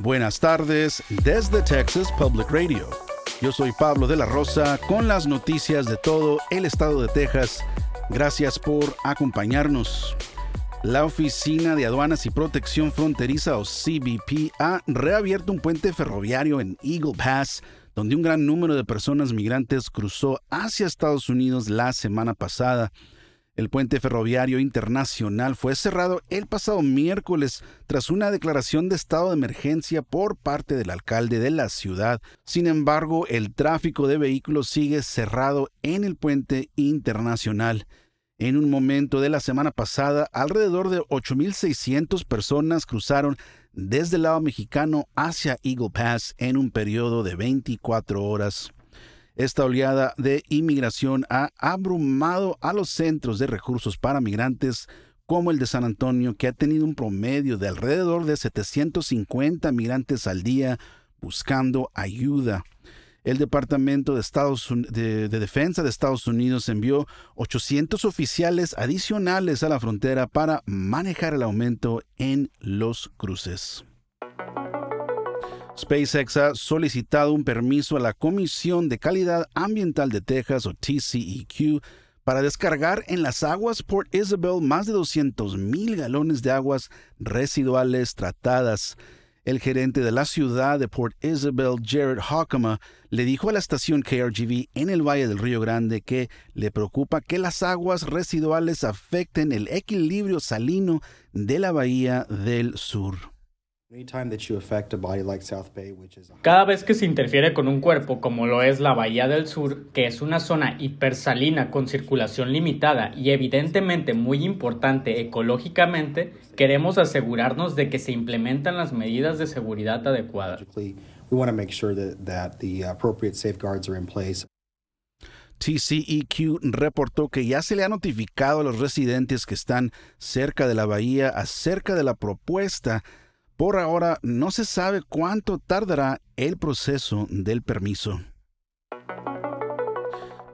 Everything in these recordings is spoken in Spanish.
Buenas tardes desde Texas Public Radio. Yo soy Pablo de la Rosa con las noticias de todo el estado de Texas. Gracias por acompañarnos. La Oficina de Aduanas y Protección Fronteriza o CBP ha reabierto un puente ferroviario en Eagle Pass donde un gran número de personas migrantes cruzó hacia Estados Unidos la semana pasada. El puente ferroviario internacional fue cerrado el pasado miércoles tras una declaración de estado de emergencia por parte del alcalde de la ciudad. Sin embargo, el tráfico de vehículos sigue cerrado en el puente internacional. En un momento de la semana pasada, alrededor de 8.600 personas cruzaron desde el lado mexicano hacia Eagle Pass en un periodo de 24 horas. Esta oleada de inmigración ha abrumado a los centros de recursos para migrantes como el de San Antonio, que ha tenido un promedio de alrededor de 750 migrantes al día buscando ayuda. El Departamento de, Estados, de, Defensa de Estados Unidos envió 800 oficiales adicionales a la frontera para manejar el aumento en los cruces. SpaceX ha solicitado un permiso a la Comisión de Calidad Ambiental de Texas o TCEQ para descargar en las aguas Port Isabel más de 200.000 galones de aguas residuales tratadas. El gerente de la ciudad de Port Isabel, Jared Hockema, le dijo a la estación KRGV en el Valle del Río Grande que le preocupa que las aguas residuales afecten el equilibrio salino de la Bahía del Sur. Cada vez que se interfiere con un cuerpo como lo es la Bahía del Sur, que es una zona hipersalina con circulación limitada y evidentemente muy importante ecológicamente, queremos asegurarnos de que se implementan las medidas de seguridad adecuadas. TCEQ reportó que ya se le ha notificado a los residentes que están cerca de la bahía acerca de la propuesta por ahora no se sabe cuánto tardará el proceso del permiso.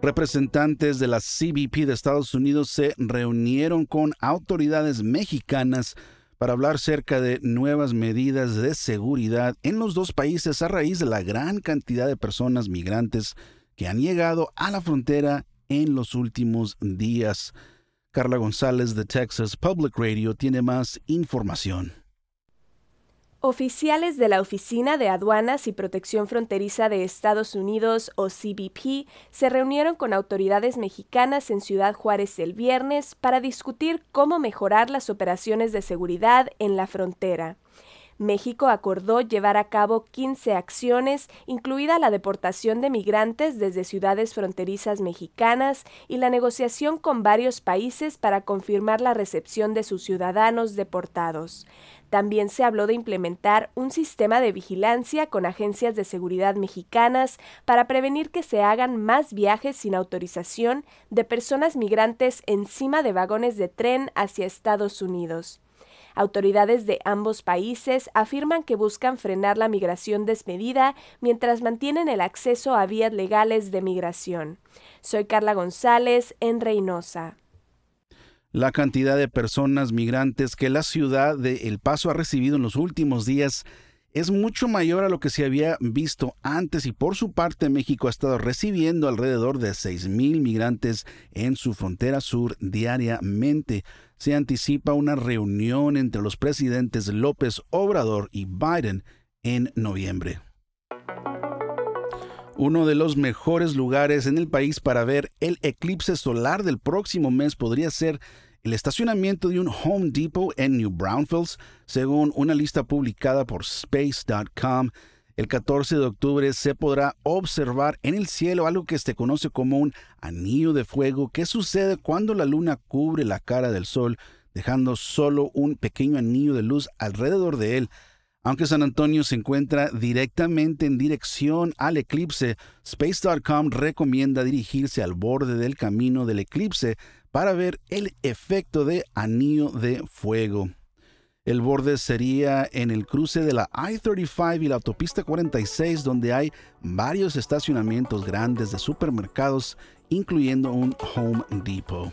Representantes de la CBP de Estados Unidos se reunieron con autoridades mexicanas para hablar cerca de nuevas medidas de seguridad en los dos países a raíz de la gran cantidad de personas migrantes que han llegado a la frontera en los últimos días. Carla González de Texas Public Radio tiene más información. Oficiales de la Oficina de Aduanas y Protección Fronteriza de Estados Unidos, o CBP, se reunieron con autoridades mexicanas en Ciudad Juárez el viernes para discutir cómo mejorar las operaciones de seguridad en la frontera. México acordó llevar a cabo 15 acciones, incluida la deportación de migrantes desde ciudades fronterizas mexicanas y la negociación con varios países para confirmar la recepción de sus ciudadanos deportados. También se habló de implementar un sistema de vigilancia con agencias de seguridad mexicanas para prevenir que se hagan más viajes sin autorización de personas migrantes encima de vagones de tren hacia Estados Unidos. Autoridades de ambos países afirman que buscan frenar la migración desmedida mientras mantienen el acceso a vías legales de migración. Soy Carla González en Reynosa la cantidad de personas migrantes que la ciudad de El Paso ha recibido en los últimos días es mucho mayor a lo que se había visto antes y por su parte México ha estado recibiendo alrededor de 6.000 migrantes en su frontera sur diariamente. Se anticipa una reunión entre los presidentes López Obrador y Biden en noviembre. Uno de los mejores lugares en el país para ver el eclipse solar del próximo mes podría ser el estacionamiento de un Home Depot en New Braunfels, según una lista publicada por space.com. El 14 de octubre se podrá observar en el cielo algo que se conoce como un anillo de fuego que sucede cuando la luna cubre la cara del sol, dejando solo un pequeño anillo de luz alrededor de él. Aunque San Antonio se encuentra directamente en dirección al eclipse, Space.com recomienda dirigirse al borde del camino del eclipse para ver el efecto de anillo de fuego. El borde sería en el cruce de la I-35 y la autopista 46, donde hay varios estacionamientos grandes de supermercados, incluyendo un Home Depot.